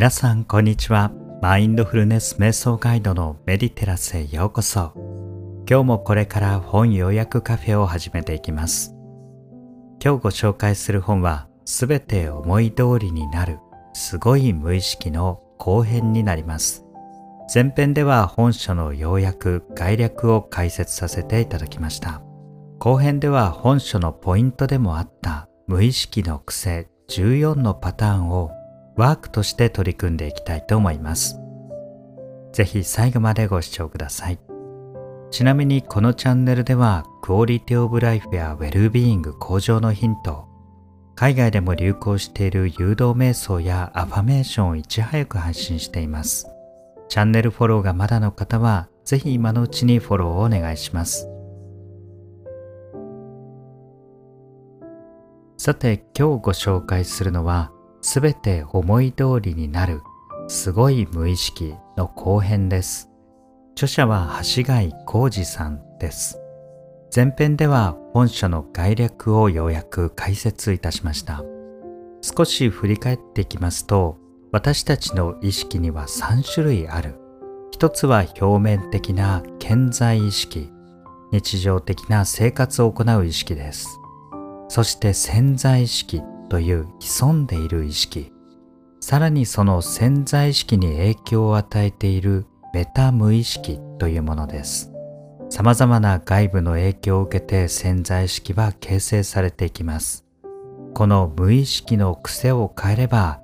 皆さんこんにちは。マインドフルネス瞑想ガイドのメディテラスへようこそ。今日もこれから本要約カフェを始めていきます。今日ご紹介する本はすべて思い通りになるすごい無意識の後編になります。前編では本書の要約概略を解説させていただきました。後編では本書のポイントでもあった無意識の癖14のパターンをワークとして取り組んでいきたいと思います。ぜひ最後までご視聴ください。ちなみにこのチャンネルではクオリティオブライフやウェルビーイング向上のヒント、海外でも流行している誘導瞑想やアファメーションをいち早く配信しています。チャンネルフォローがまだの方はぜひ今のうちにフォローをお願いします。さて今日ご紹介するのはすべて思い通りになるすごい無意識の後編です。著者は橋貝浩二さんです。前編では本書の概略を要約解説いたしました。少し振り返っていきますと、私たちの意識には3種類ある。一つは表面的な健在意識、日常的な生活を行う意識です。そして潜在意識という潜んでいる意識。さらにその潜在意識に影響を与えているメタ無意識というものです。様々な外部の影響を受けて潜在意識は形成されていきます。この無意識の癖を変えれば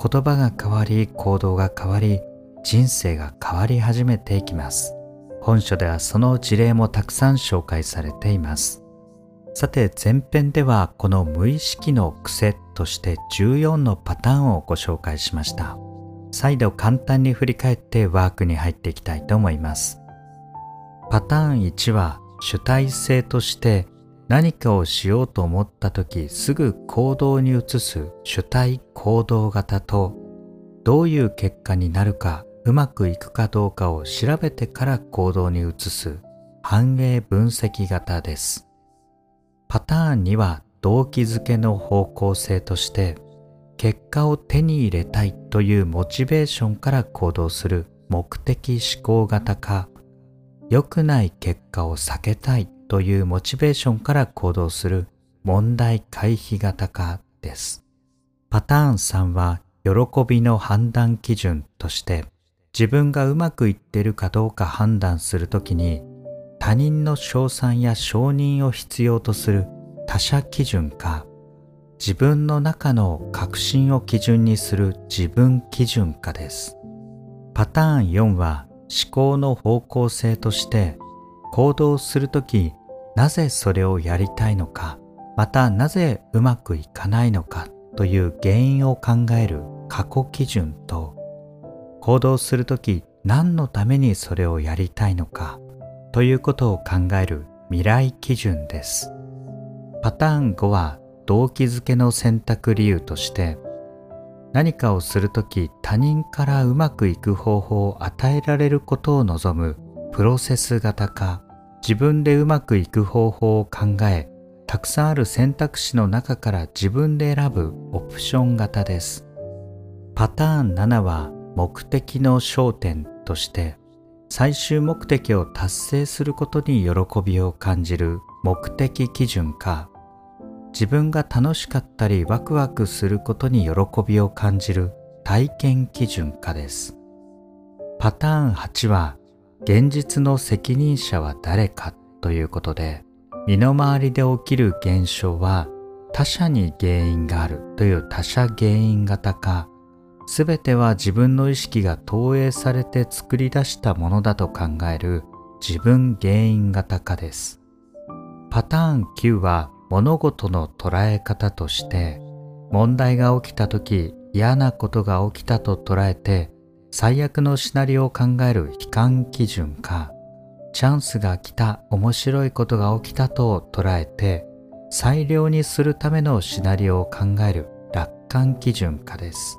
言葉が変わり行動が変わり人生が変わり始めていきます。本書ではその事例もたくさん紹介されています。さて前編ではこの無意識の癖として14のパターンをご紹介しました。再度簡単に振り返ってワークに入っていきたいと思います。パターン1は主体性として何かをしようと思った時すぐ行動に移す主体行動型とどういう結果になるかうまくいくかどうかを調べてから行動に移す反映分析型です。パターンには動機づけの方向性として結果を手に入れたいというモチベーションから行動する目的思考型か良くない結果を避けたいというモチベーションから行動する問題回避型かです。パターン3は喜びの判断基準として自分がうまくいってるかどうか判断するときに他人の称賛や承認を必要とする他者基準か自分の中の確信を基準にする自分基準かです。パターン4は思考の方向性として行動するときなぜそれをやりたいのかまたなぜうまくいかないのかという原因を考える過去基準と行動するとき何のためにそれをやりたいのかということを考える未来基準です。パターン5は動機づけの選択理由として何かをするとき他人からうまくいく方法を与えられることを望むプロセス型か自分でうまくいく方法を考えたくさんある選択肢の中から自分で選ぶオプション型です。パターン7は目的の焦点として最終目的を達成することに喜びを感じる目的基準か自分が楽しかったりワクワクすることに喜びを感じる体験基準かです。パターン8は現実の責任者は誰かということで身の回りで起きる現象は他者に原因があるという他者原因型かすべては自分の意識が投影されて作り出したものだと考える自分原因型化です。パターン9は物事の捉え方として問題が起きた時嫌なことが起きたと捉えて最悪のシナリオを考える悲観基準かチャンスが来た面白いことが起きたと捉えて最良にするためのシナリオを考える楽観基準かです。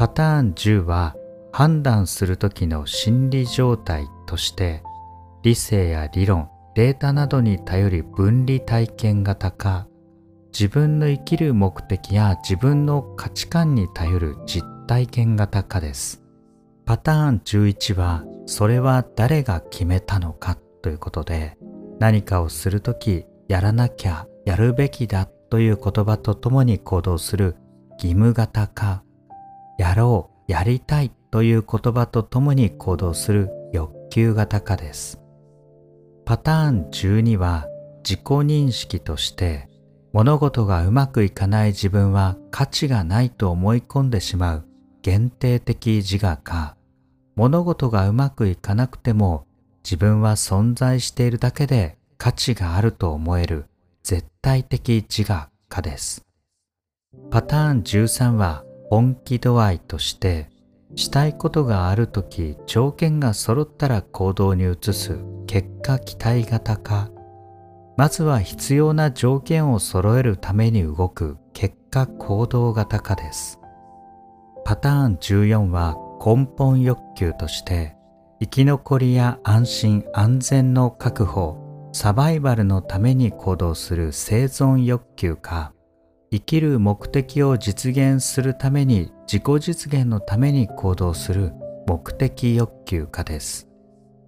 パターン10は判断する時の心理状態として理性や理論データなどに頼り分離体験型か自分の生きる目的や自分の価値観に頼る実体験型化です。パターン11はそれは誰が決めたのかということで何かをするときやらなきゃやるべきだという言葉とともに行動する義務型化やろうやりたいという言葉とともに行動する欲求型化ですパターン12は自己認識として物事がうまくいかない自分は価値がないと思い込んでしまう限定的自我か物事がうまくいかなくても自分は存在しているだけで価値があると思える絶対的自我かです。パターン13は本気度合いとしてしたいことがあるとき条件が揃ったら行動に移す。結果期待型かまずは必要な条件を揃えるために動く。結果行動型化です。パターン14は根本欲求として生き残りや安心安全の確保サバイバルのために行動する生存欲求か生きる目的を実現するために自己実現のために行動する目的欲求かです。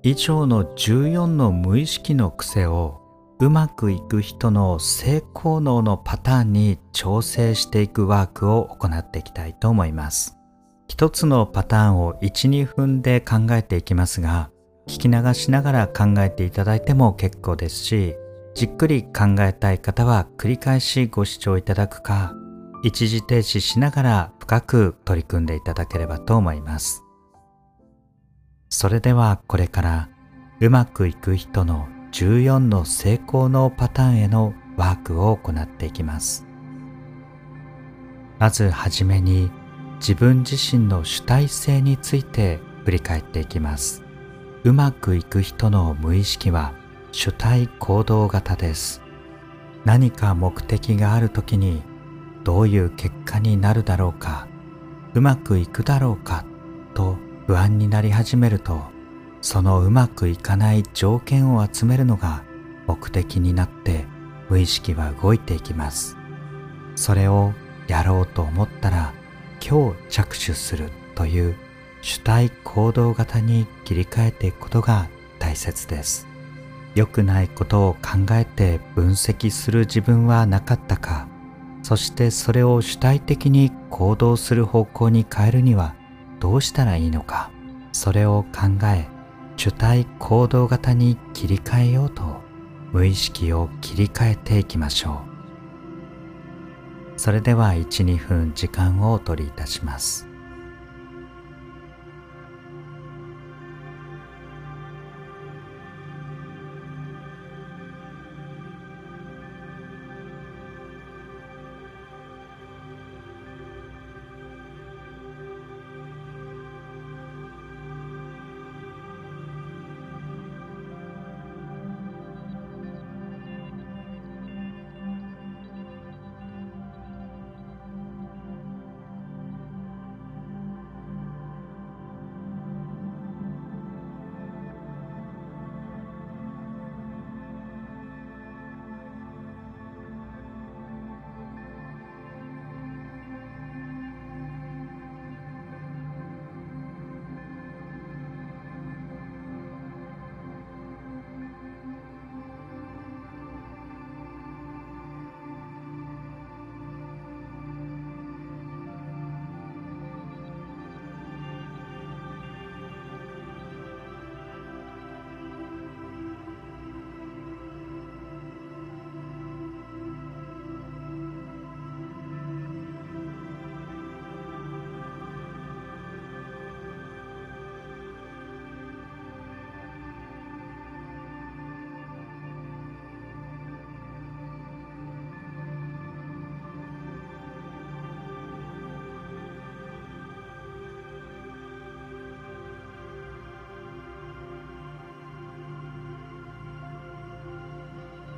以上の14の無意識の癖をうまくいく人の性功能のパターンに調整していくワークを行っていきたいと思います。一つのパターンを12分で考えていきますが聞き流しながら考えていただいても結構ですしじっくり考えたい方は繰り返しご視聴いただくか一時停止しながら深く取り組んでいただければと思います。それではこれからうまくいく人の14の成功のパターンへのワークを行っていきます。まずはじめに自分自身の主体性について振り返っていきます。うまくいく人の無意識は主体行動型です。何か目的がある時にどういう結果になるだろうかうまくいくだろうかと不安になり始めるとそのうまくいかない条件を集めるのが目的になって無意識は動いていきます。それをやろうと思ったら今日着手するという主体行動型に切り替えていくことが大切です。良くないことを考えて分析する自分はなかったか。そしてそれを主体的に行動する方向に変えるにはどうしたらいいのか。それを考え主体行動型に切り替えようと無意識を切り替えていきましょう。それでは12分時間をお取りいたします。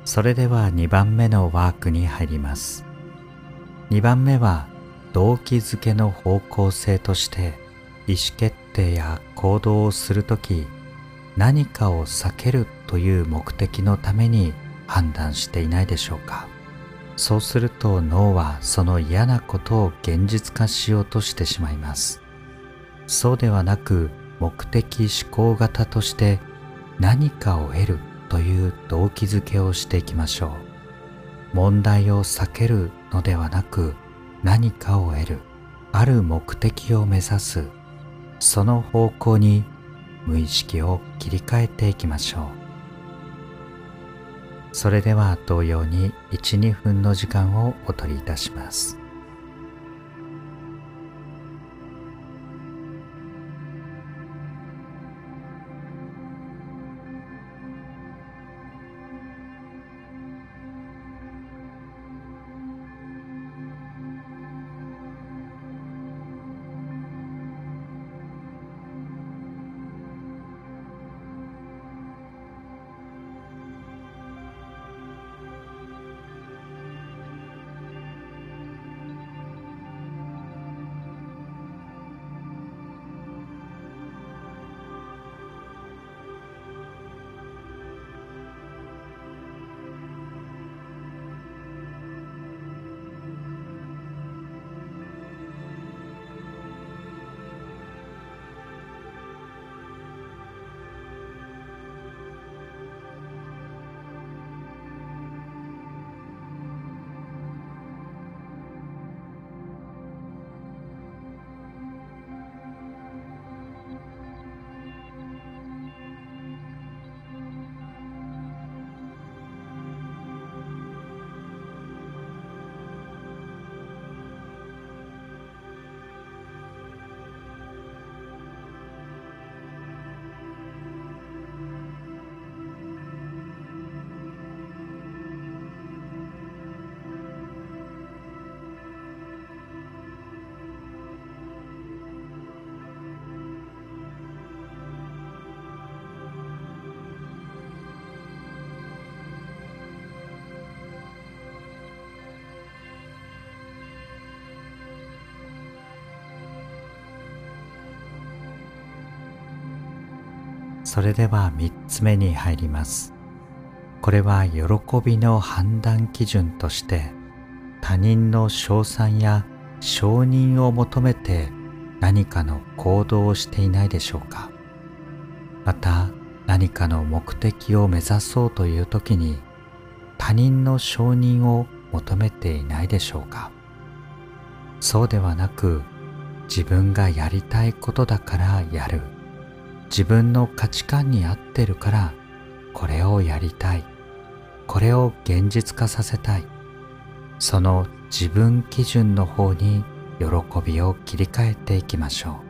それでは2番目のワークに入ります。2番目は動機づけの方向性として意思決定や行動をするとき何かを避けるという目的のために判断していないでしょうか。そうすると脳はその嫌なことを現実化しようとしてしまいます。そうではなく目的思考型として何かを得る。という動機づけをしていきましょう。問題を避けるのではなく何かを得るある目的を目指す。その方向に無意識を切り替えていきましょう。それでは同様に12分の時間をお取りいたします。それでは3つ目に入ります。これは喜びの判断基準として他人の称賛や承認を求めて何かの行動をしていないでしょうか。また何かの目的を目指そうという時に他人の承認を求めていないでしょうか。そうではなく自分がやりたいことだからやる。自分の価値観に合ってるからこれをやりたい。これを現実化させたい。その自分基準の方に喜びを切り替えていきましょう。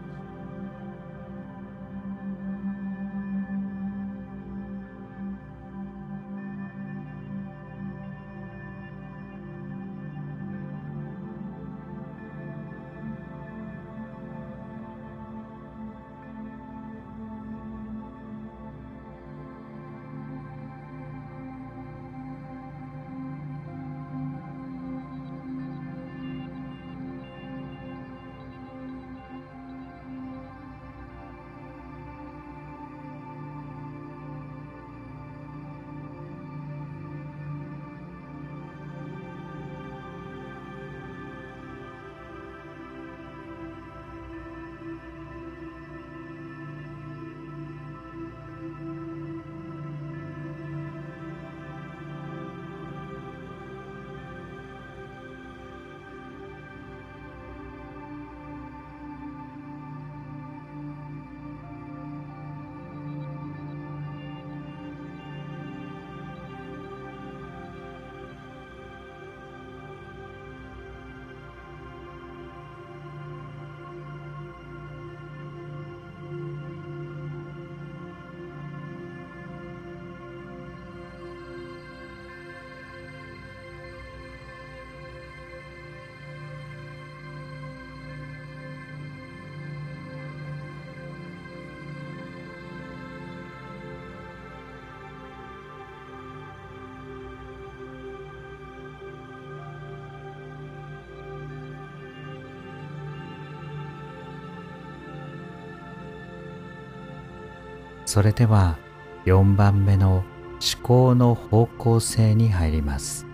それでは4番目の思考の方向性に入ります。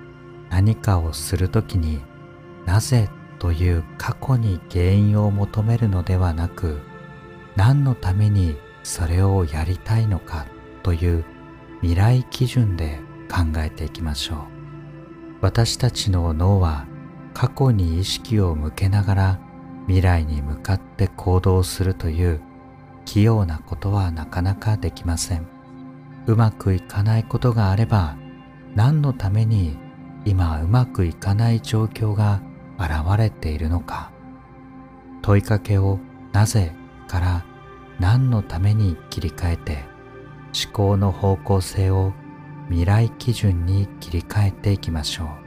何かをするときになぜという過去に原因を求めるのではなく何のためにそれをやりたいのかという未来基準で考えていきましょう。私たちの脳は過去に意識を向けながら未来に向かって行動するという器用なことはなかなかできません。うまくいかないことがあれば何のために今うまくいかない状況が現れているのか。問いかけをなぜから何のために切り替えて思考の方向性を未来基準に切り替えていきましょう。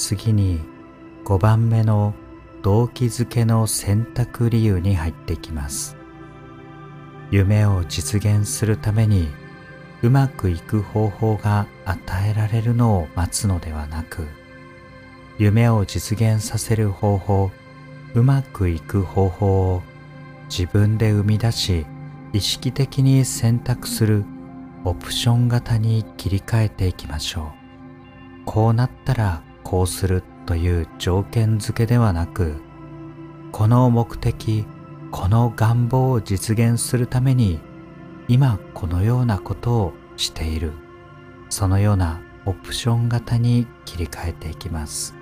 次に5番目の動機づけの選択理由に入ってきます。夢を実現するためにうまくいく方法が与えられるのを待つのではなく夢を実現させる方法うまくいく方法を自分で生み出し意識的に選択するオプション型に切り替えていきましょう。こうなったらこうするという条件付けではなくこの目的この願望を実現するために今このようなことをしている。そのようなオプション型に切り替えていきます。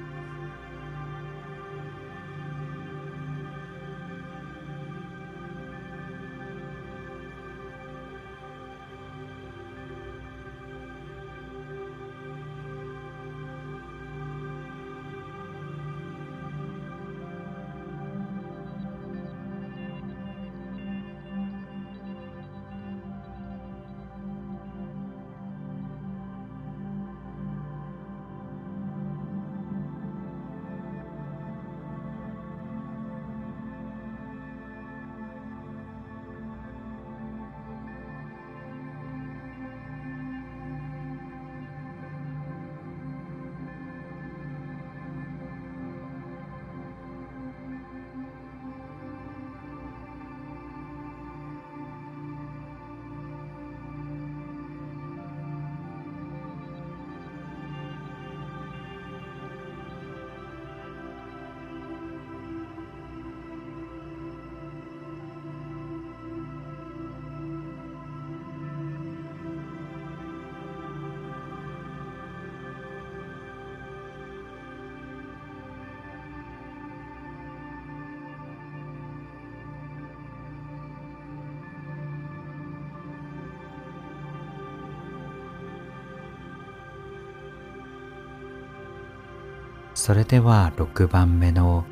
それでは6番目の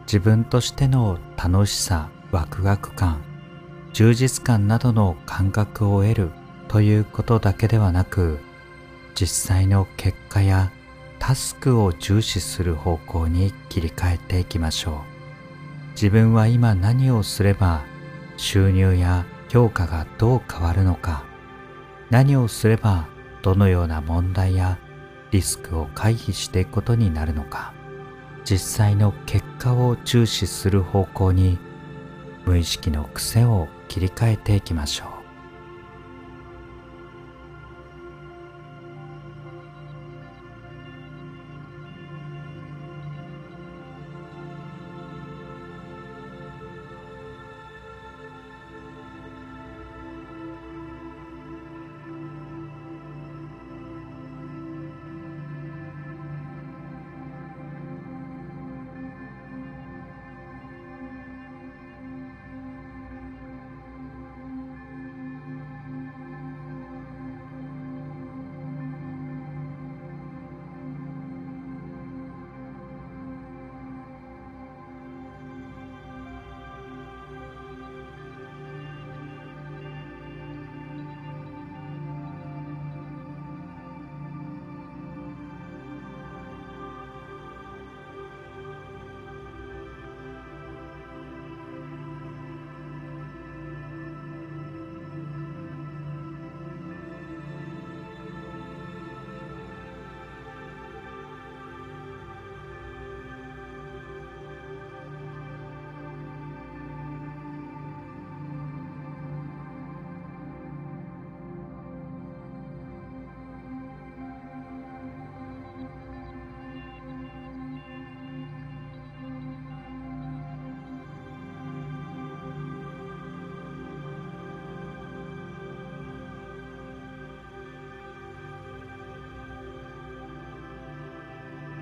自分としての楽しさワクワク感充実感などの感覚を得るということだけではなく実際の結果やタスクを重視する方向に切り替えていきましょう。自分は今何をすれば収入や評価がどう変わるのか何をすればどのような問題やリスクを回避していくことになるのか。実際の結果を重視する方向に無意識の癖を切り替えていきましょう。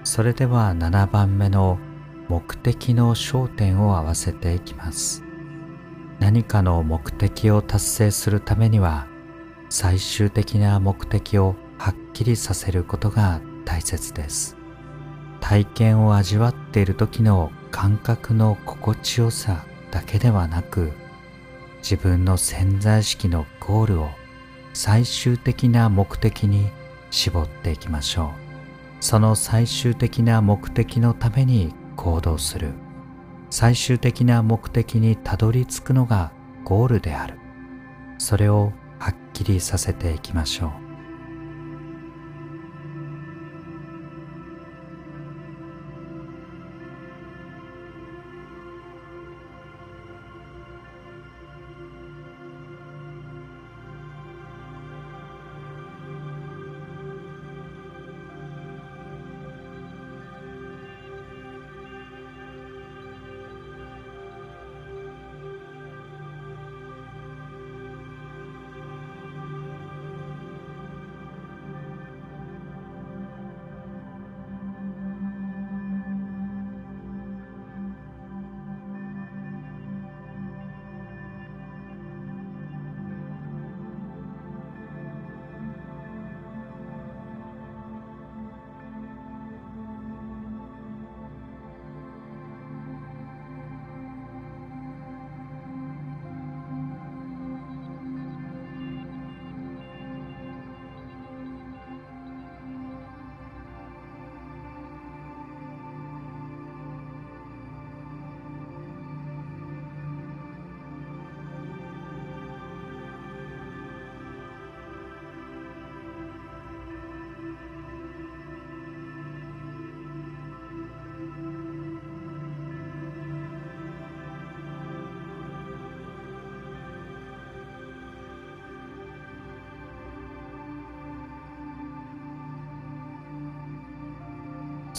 それでは7番目の目的の焦点を合わせていきます。何かの目的を達成するためには最終的な目的をはっきりさせることが大切です。体験を味わっている時の感覚の心地よさだけではなく自分の潜在意識のゴールを最終的な目的に絞っていきましょう。その最終的な目的のために行動する。最終的な目的にたどり着くのがゴールである。それをはっきりさせていきましょう。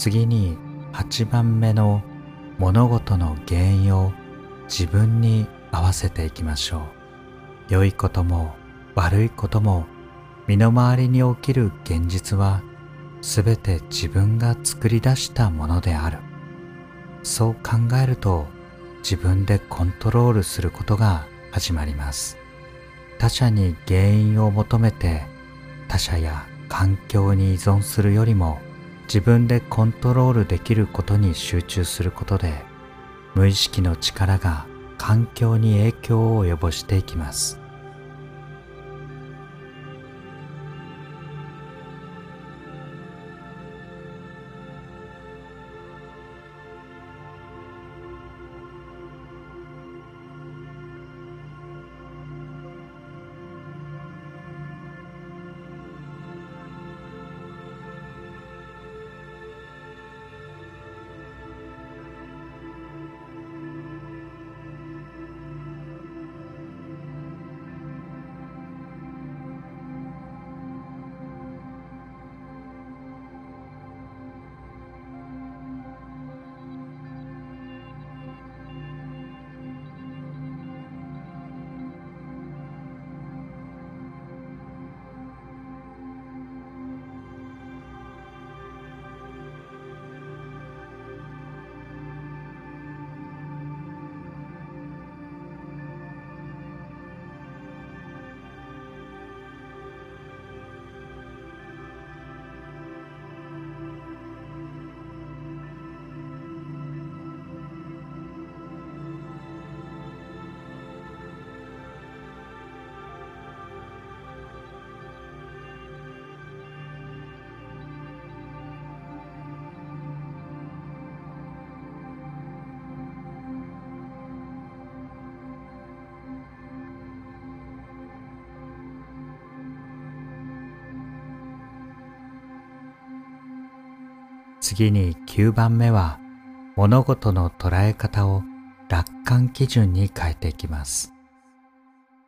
次に8番目の物事の原因を自分に合わせていきましょう。良いことも悪いことも身の回りに起きる現実は全て自分が作り出したものである。そう考えると自分でコントロールすることが始まります。他者に原因を求めて他者や環境に依存するよりも自分でコントロールできることに集中することで無意識の力が環境に影響を及ぼしていきます。次に9番目は物事の捉え方を楽観基準に変えていきます。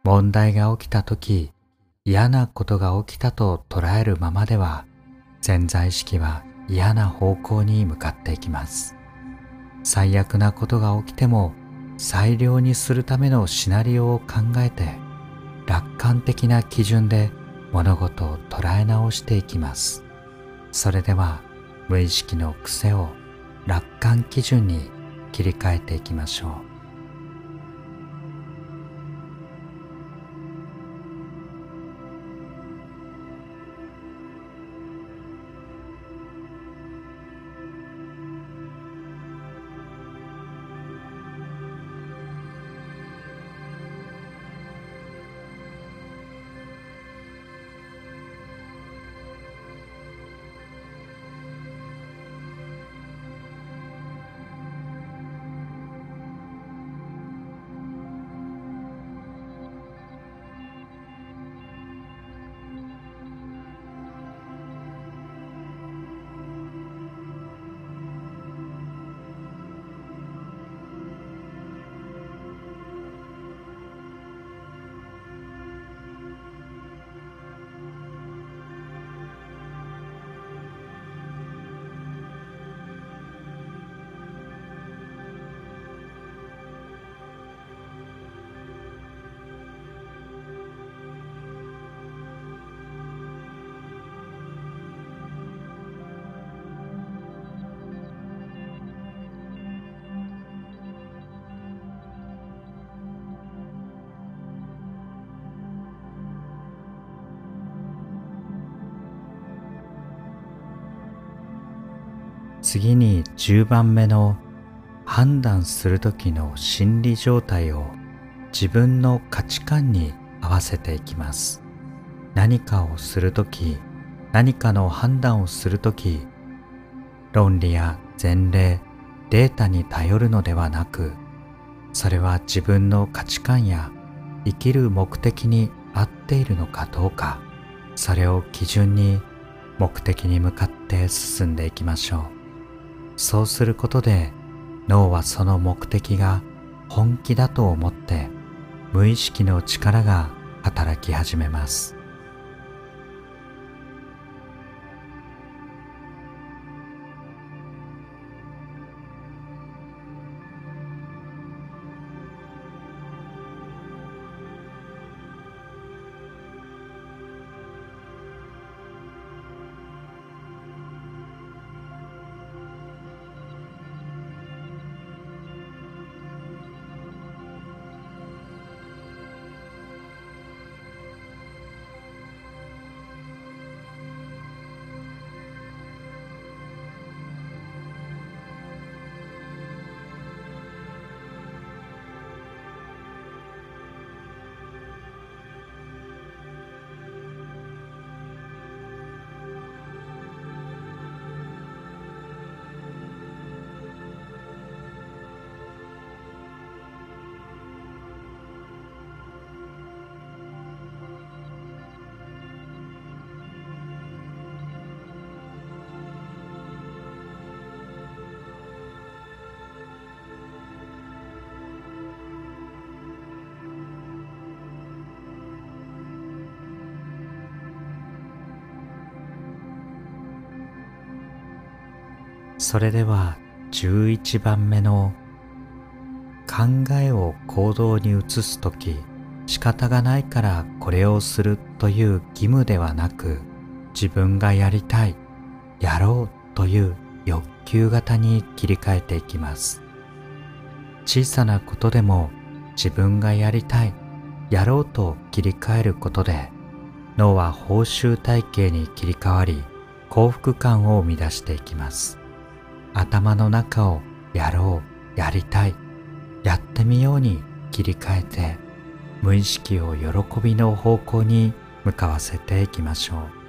問題が起きた時嫌なことが起きたと捉えるままでは潜在意識は嫌な方向に向かっていきます。最悪なことが起きても最良にするためのシナリオを考えて楽観的な基準で物事を捉え直していきます。それでは無意識の癖を楽観基準に切り替えていきましょう。次に10番目の判断する時の心理状態を自分の価値観に合わせていきます。何かをする時何かの判断をする時論理や前例データに頼るのではなくそれは自分の価値観や生きる目的に合っているのかどうかそれを基準に目的に向かって進んでいきましょう。そうすることで脳はその目的が本気だと思って無意識の力が働き始めます。それでは11番目の考えを行動に移す時仕方がないからこれをするという義務ではなく自分がやりたいやろうという欲求型に切り替えていきます。小さなことでも自分がやりたいやろうと切り替えることで脳は報酬体系に切り替わり幸福感を生み出していきます。頭の中をやろう、やりたい、やってみように切り替えて無意識を喜びの方向に向かわせていきましょう。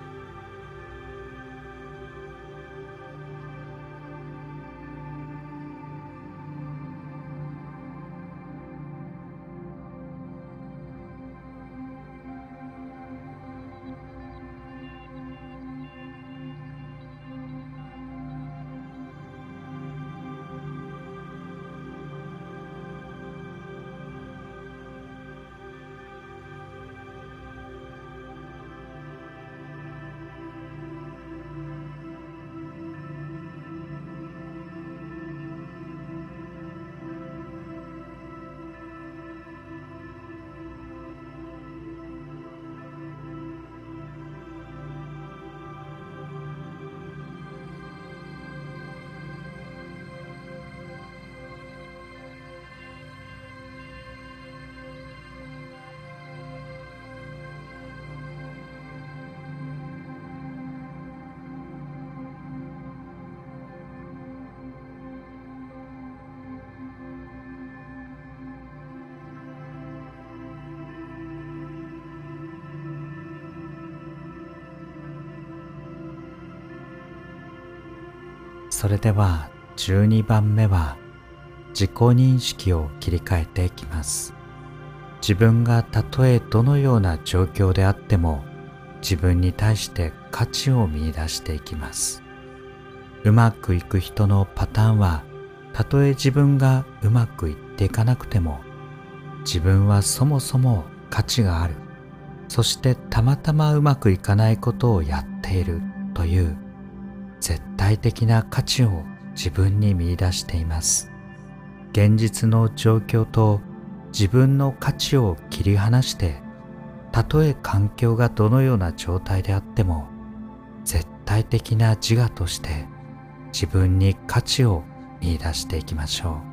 それでは12番目は自己認識を切り替えていきます。自分がたとえどのような状況であっても自分に対して価値を見出していきます。うまくいく人のパターンはたとえ自分がうまくいっていかなくても自分はそもそも価値がある。そしてたまたまうまくいかないことをやっているという絶対的な価値を自分に見出しています。現実の状況と自分の価値を切り離してたとえ環境がどのような状態であっても絶対的な自我として自分に価値を見出していきましょう。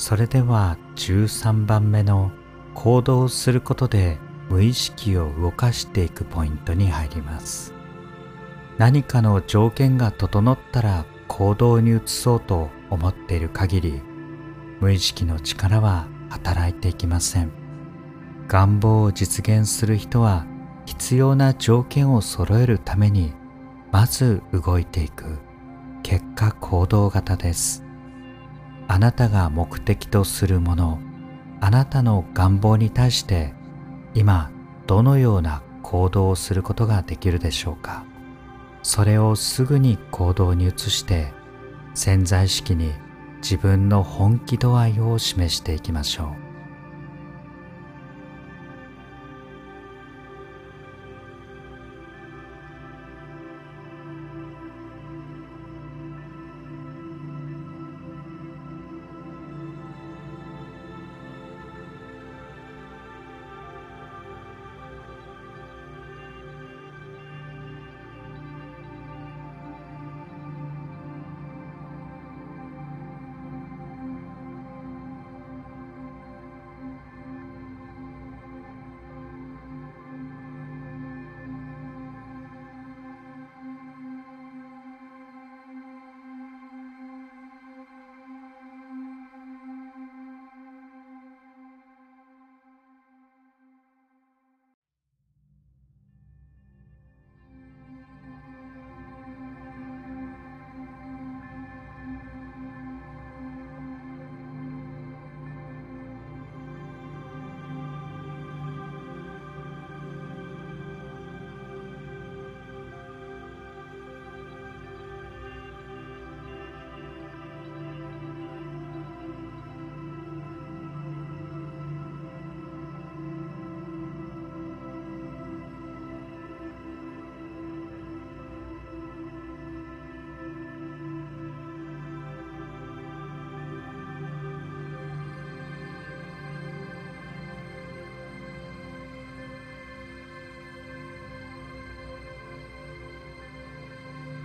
それでは13番目の行動することで無意識を動かしていくポイントに入ります。何かの条件が整ったら行動に移そうと思っている限り無意識の力は働いていきません。願望を実現する人は必要な条件を揃えるためにまず動いていく。結果行動型です。あなたが目的とするものあなたの願望に対して今どのような行動をすることができるでしょうか。それをすぐに行動に移して潜在意識に自分の本気度合いを示していきましょう。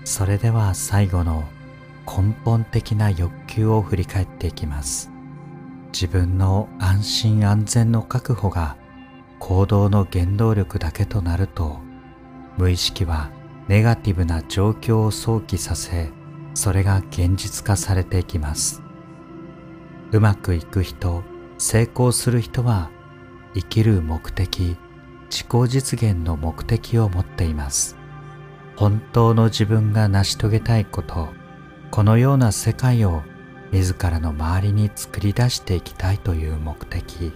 それでは最後の根本的な欲求を振り返っていきます。自分の安心安全の確保が行動の原動力だけとなると無意識はネガティブな状況を想起させそれが現実化されていきます。うまくいく人成功する人は生きる目的自己実現の目的を持っています。本当の自分が成し遂げたいことこのような世界を自らの周りに作り出していきたいという目的。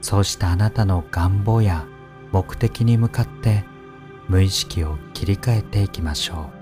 そうしたあなたの願望や目的に向かって無意識を切り替えていきましょう。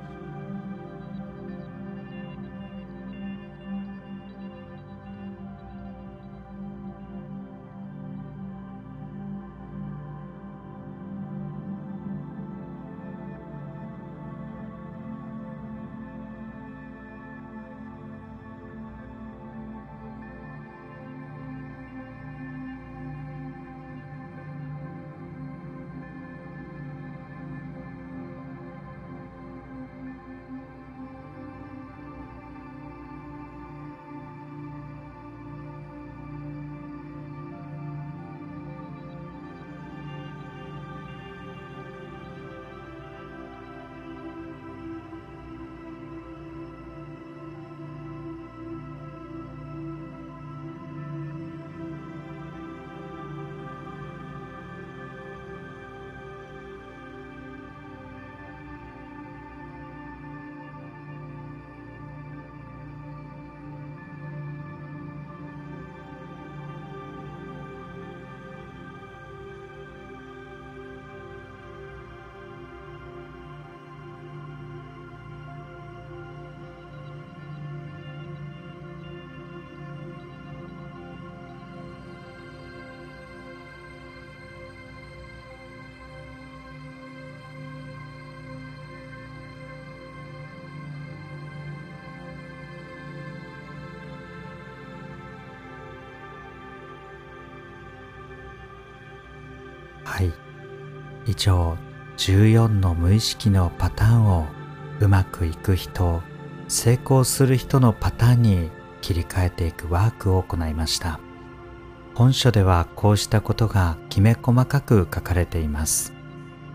はい。以上14の無意識のパターンをうまくいく人成功する人のパターンに切り替えていくワークを行いました。本書ではこうしたことがきめ細かく書かれています。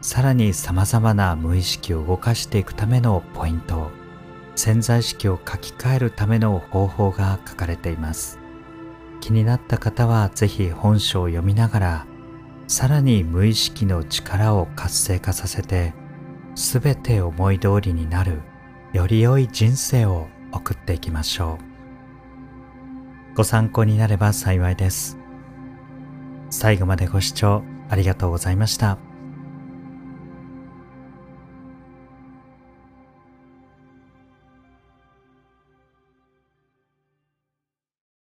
さらに様々な無意識を動かしていくためのポイント潜在意識を書き換えるための方法が書かれています。気になった方は是非本書を読みながらさらに無意識の力を活性化させて全て思い通りになるより良い人生を送っていきましょうご参考になれば幸いです最後までご視聴ありがとうございました。